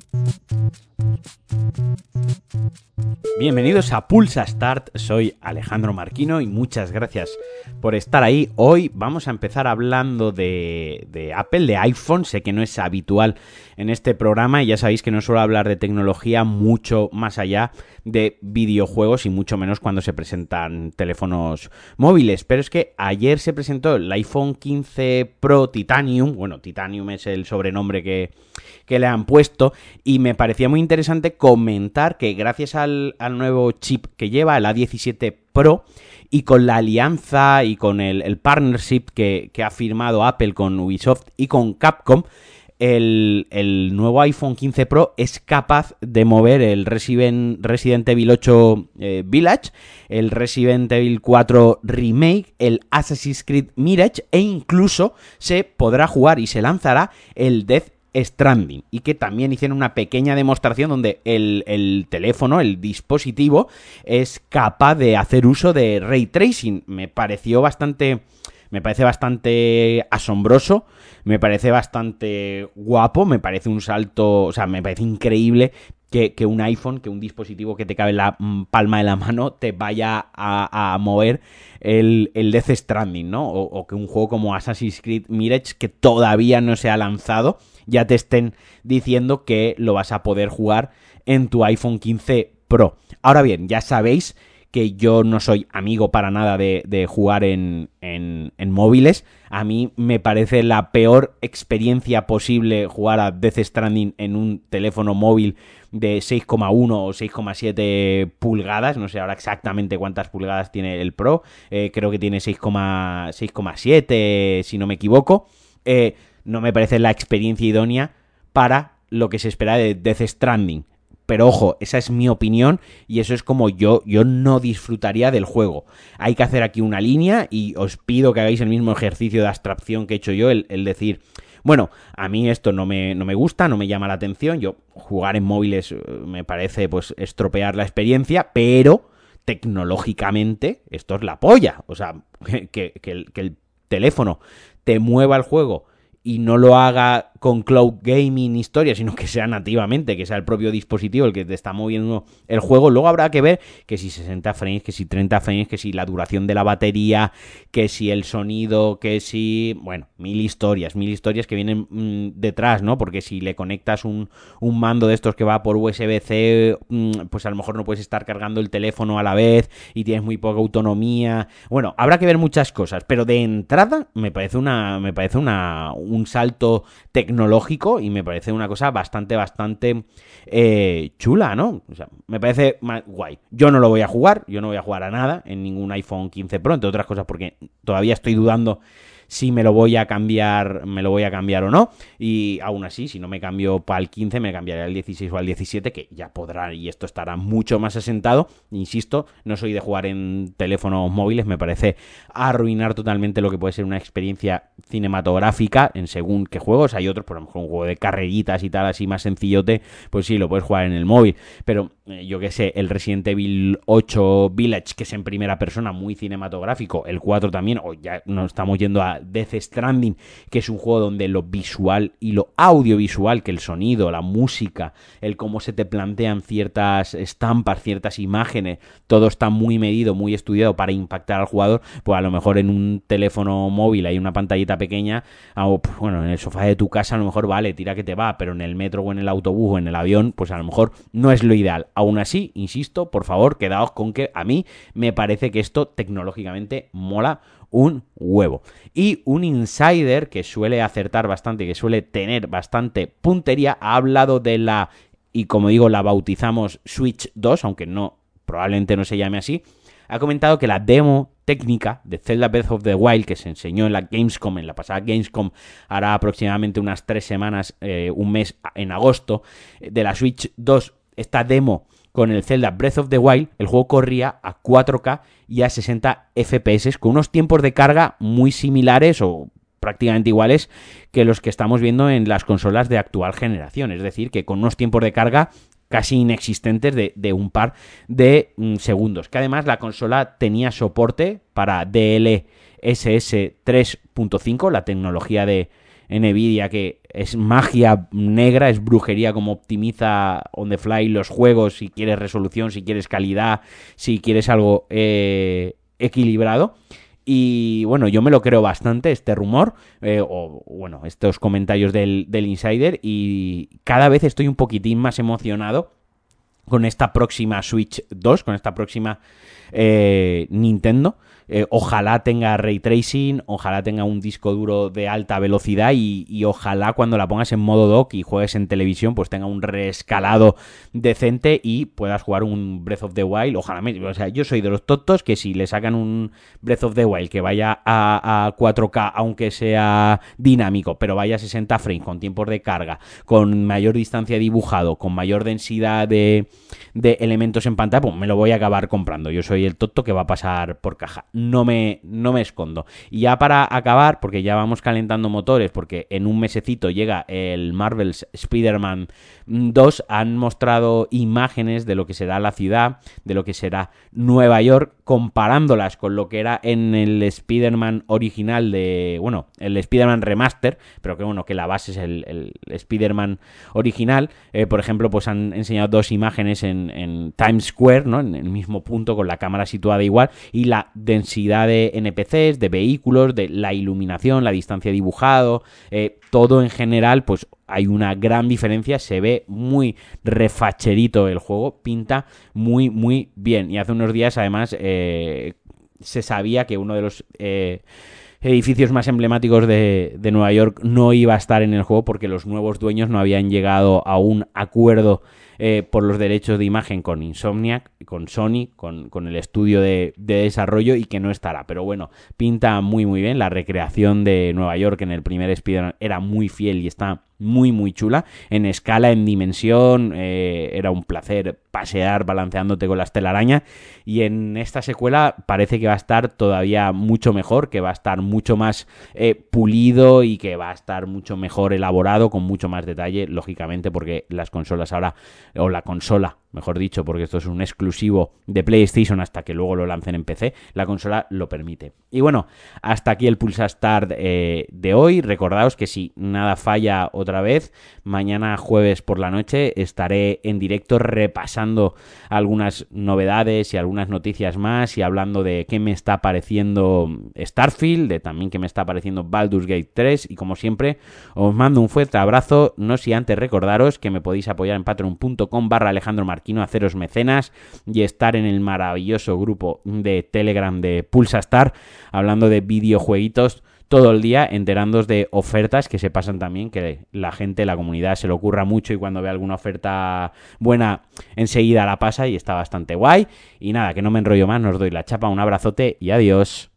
Thank you. Bienvenidos a Pulsa Start, soy Alejandro Marquino y muchas gracias por estar ahí. Hoy vamos a empezar hablando de, Apple, de iPhone, sé que no es habitual en este programa y ya sabéis que no suelo hablar de tecnología mucho más allá de videojuegos y mucho menos cuando se presentan teléfonos móviles, pero es que ayer se presentó el iPhone 15 Pro Titanium, bueno, Titanium es el sobrenombre que, que le han puesto. Y me parecía muy interesante comentar que gracias al, nuevo chip que lleva, el A17 Pro, y con la alianza y con el, partnership que, ha firmado Apple con Ubisoft y con Capcom, el, nuevo iPhone 15 Pro es capaz de mover el Resident, Resident Evil 8 eh, Village, el Resident Evil 4 Remake, el Assassin's Creed Mirage e incluso se podrá jugar y se lanzará el Death Stranding y que también hicieron una pequeña demostración donde el, teléfono, el dispositivo, es capaz de hacer uso de ray tracing. Me pareció bastante. Me parece bastante asombroso, me parece bastante guapo, me parece un salto, o sea, me parece increíble que, un iPhone, que un dispositivo que te cabe en la mm, palma de la mano, te vaya a, mover el, el, Death Stranding, ¿no? O, que un juego como Assassin's Creed Mirage, que todavía no se ha lanzado, ya te estén diciendo que lo vas a poder jugar en tu iPhone 15 Pro. Ahora bien, ya sabéis que yo no soy amigo para nada de, jugar en, en, móviles. A mí me parece la peor experiencia posible jugar a Death Stranding en un teléfono móvil de 6,1 o 6,7 pulgadas. No sé ahora exactamente cuántas pulgadas tiene el Pro. Eh, creo que tiene 6,7 si no me equivoco. Eh, no me parece la experiencia idónea para lo que se espera de Death Stranding. Pero ojo, esa es mi opinión y eso es como yo, yo no disfrutaría del juego. Hay que hacer aquí una línea y os pido que hagáis el mismo ejercicio de abstracción que he hecho yo, el, decir, bueno, a mí esto no me, no me, gusta, no me llama la atención, yo jugar en móviles eh, me parece pues estropear la experiencia, pero tecnológicamente esto es la polla. O sea, que, que el teléfono te mueva el juego y no lo haga con cloud gaming historia, sino que sea nativamente, que sea el propio dispositivo el que te está moviendo el juego. Luego habrá que ver que si 60 frames, que si 30 frames, que si la duración de la batería, que si el sonido, que si, bueno, mil historias, mil historias que vienen mm, detrás, ¿no? Porque si le conectas un, un, mando de estos que va por USB-C, mm, pues a lo mejor no puedes estar cargando el teléfono a la vez y tienes muy poca autonomía. Bueno, habrá que ver muchas cosas, pero de entrada me parece una me parece una un salto tecnológico y me parece una cosa bastante, bastante eh, chula, ¿no? O sea, me parece guay. Yo no lo voy a jugar, yo no voy a jugar a nada en ningún iPhone 15 Pro, entre otras cosas porque todavía estoy dudando si me lo voy a cambiar, me lo voy a cambiar o no. Y aún así, si no me cambio para el 15, me cambiaré al 16 o al 17, que ya podrá y esto estará mucho más asentado. Insisto, no soy de jugar en teléfonos móviles, me parece arruinar totalmente lo que puede ser una experiencia cinematográfica en según qué juegos. Hay otros, por ejemplo, un juego de carreritas y tal, así más sencillote, pues sí, lo puedes jugar en el móvil. Pero yo que sé, el Resident Evil 8 Village, que es en primera persona, muy cinematográfico, el 4 también, o ya nos estamos yendo a Death Stranding, que es un juego donde lo visual y lo audiovisual, que el sonido, la música, el cómo se te plantean ciertas estampas, ciertas imágenes, todo está muy medido, muy estudiado para impactar al jugador, pues a lo mejor en un teléfono móvil hay una pantallita pequeña, o pues bueno, en el sofá de tu casa a lo mejor vale, tira que te va, pero en el metro o en el autobús o en el avión, pues a lo mejor no es lo ideal. Aún así, insisto, por favor, quedaos con que a mí me parece que esto tecnológicamente mola un huevo. Y un insider que suele acertar bastante, que suele tener bastante puntería, ha hablado de la, y como digo, la bautizamos Switch 2, aunque no, probablemente no se llame así, ha comentado que la demo técnica de Zelda Breath of the Wild que se enseñó en la Gamescom, en la pasada Gamescom, hará aproximadamente unas tres semanas, eh, un mes en agosto, de la Switch 2, esta demo con el Zelda Breath of the Wild, el juego corría a 4K y a 60 FPS, con unos tiempos de carga muy similares o prácticamente iguales que los que estamos viendo en las consolas de actual generación. Es decir, que con unos tiempos de carga casi inexistentes de, un de mm, segundos. Que además la consola tenía soporte para DLSS 3.5, la tecnología de Nvidia que es magia negra, es brujería como optimiza on the fly los juegos, si quieres resolución, si quieres calidad, si quieres algo eh, equilibrado. Y bueno, yo me lo creo bastante, este rumor, eh, o bueno, estos comentarios del, del insider, y cada vez estoy un poquitín más emocionado con esta próxima Switch 2, con esta próxima eh, Nintendo. Eh, ojalá tenga ray tracing, ojalá tenga un disco duro de alta velocidad y, ojalá cuando la pongas en modo dock y juegues en televisión, pues tenga un rescalado decente y puedas jugar un Breath of the Wild. Ojalá, o sea, yo soy de los tontos que si le sacan un Breath of the Wild que vaya a, 4K, aunque sea dinámico, pero vaya a 60 frames, con tiempos de carga, con mayor distancia dibujado, con mayor densidad de, de elementos en pantalla, pues me lo voy a acabar comprando. Yo soy el tonto que va a pasar por caja no me, no me escondo. Y ya para acabar, porque ya vamos calentando motores, porque en un mesecito llega el Marvel's Spider-Man 2, han mostrado imágenes de lo que será la ciudad, de lo que será Nueva York, comparándolas con lo que era en el Spider-Man original de, bueno, el Spider-Man remaster, pero que bueno, que la base es el, el Spider-Man original. Eh, por ejemplo, pues han enseñado dos imágenes en, en Times Square, ¿no? En el mismo punto, con la cámara situada igual, y la densidad de NPCs, de vehículos, de la iluminación, la distancia dibujado, eh, todo en general, pues hay una gran diferencia, se ve muy refacherito el juego, pinta muy, muy bien. Y hace unos días, además, eh, se sabía que uno de los... Eh, edificios más emblemáticos de, Nueva York no iba a estar en el juego porque los nuevos dueños no habían llegado a un acuerdo eh, por los derechos de imagen con Insomniac, con Sony, con, el estudio de, de, desarrollo y que no estará. Pero bueno, pinta muy muy bien. La recreación de Nueva York en el primer Spider-Man era muy fiel y está muy muy chula. En escala, en dimensión, eh, era un placer pasear balanceándote con las telarañas. Y en esta secuela parece que va a estar todavía mucho mejor, que va a estar mucho más eh, pulido y que va a estar mucho mejor elaborado, con mucho más detalle, lógicamente, porque las consolas ahora, o la consola mejor dicho, porque esto es un exclusivo de PlayStation hasta que luego lo lancen en PC, la consola lo permite. Y bueno, hasta aquí el Pulsa Start eh, de hoy. Recordaos que si nada falla otra vez, mañana jueves por la noche estaré en directo repasando algunas novedades y algunas noticias más y hablando de qué me está pareciendo Starfield, de también qué me está pareciendo Baldur's Gate 3 y como siempre os mando un fuerte abrazo, no si antes recordaros que me podéis apoyar en patreon.com barra Alejandro Marquino, haceros mecenas y estar en el maravilloso grupo de Telegram de Pulsa Star hablando de videojueguitos todo el día enterándos de ofertas que se pasan también, que la gente, la comunidad se le ocurra mucho y cuando ve alguna oferta buena enseguida la pasa y está bastante guay. Y nada, que no me enrollo más, nos doy la chapa, un abrazote y adiós.